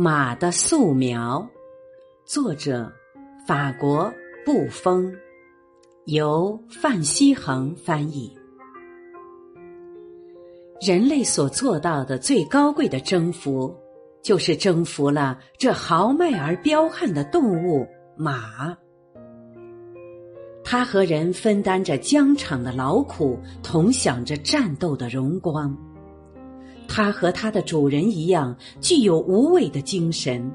马的素描，作者法国布封，由范希恒翻译。人类所做到的最高贵的征服，就是征服了这豪迈而彪悍的动物马。它和人分担着疆场的劳苦，同享着战斗的荣光。它和它的主人一样，具有无畏的精神，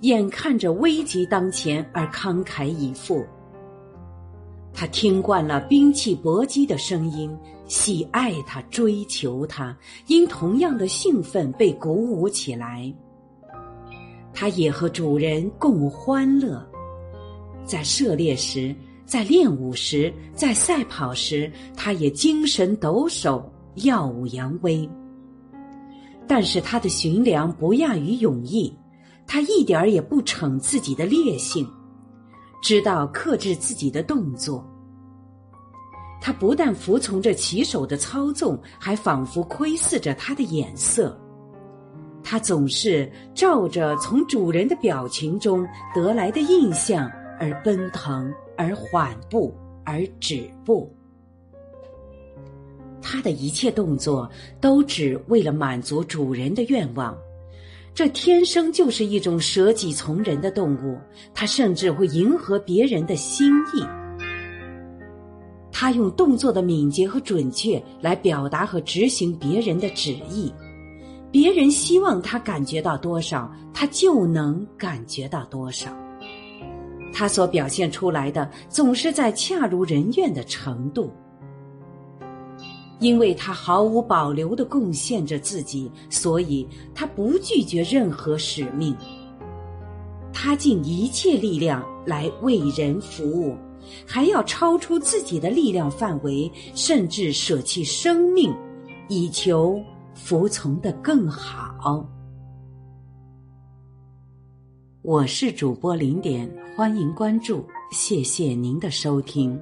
眼看着危急当前而慷慨以赴。他听惯了兵器搏击的声音，喜爱它，追求它，因同样的兴奋被鼓舞起来。他也和主人共欢乐，在射猎时。在练武时，在赛跑时，他也精神抖擞，耀武扬威。但是他的驯良不亚于勇毅，他一点儿也不逞自己的烈性，知道克制自己的动作。他不但服从着骑手的操纵，还仿佛窥视着他的眼色。他总是照着从主人的表情中得来的印象而奔腾。而缓步，而止步。他的一切动作都只为了满足主人的愿望，这天生就是一种舍己从人的动物。他甚至会迎合别人的心意。他用动作的敏捷和准确来表达和执行别人的旨意。别人希望他感觉到多少，他就能感觉到多少。他所表现出来的总是在恰如人愿的程度，因为他毫无保留的贡献着自己，所以他不拒绝任何使命。他尽一切力量来为人服务，还要超出自己的力量范围，甚至舍弃生命，以求服从的更好。我是主播零点，欢迎关注，谢谢您的收听。